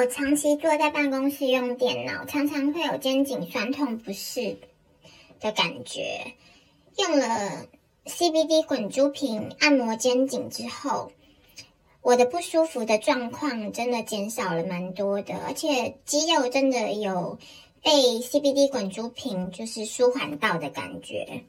我长期坐在办公室用电脑常常会有肩颈酸痛不适的感觉。用了 cbd 滚珠瓶按摩肩颈之后我的不舒服的状况真的减少了蛮多的而且肌肉真的有被 cbd 滚珠瓶就是舒缓到的感觉。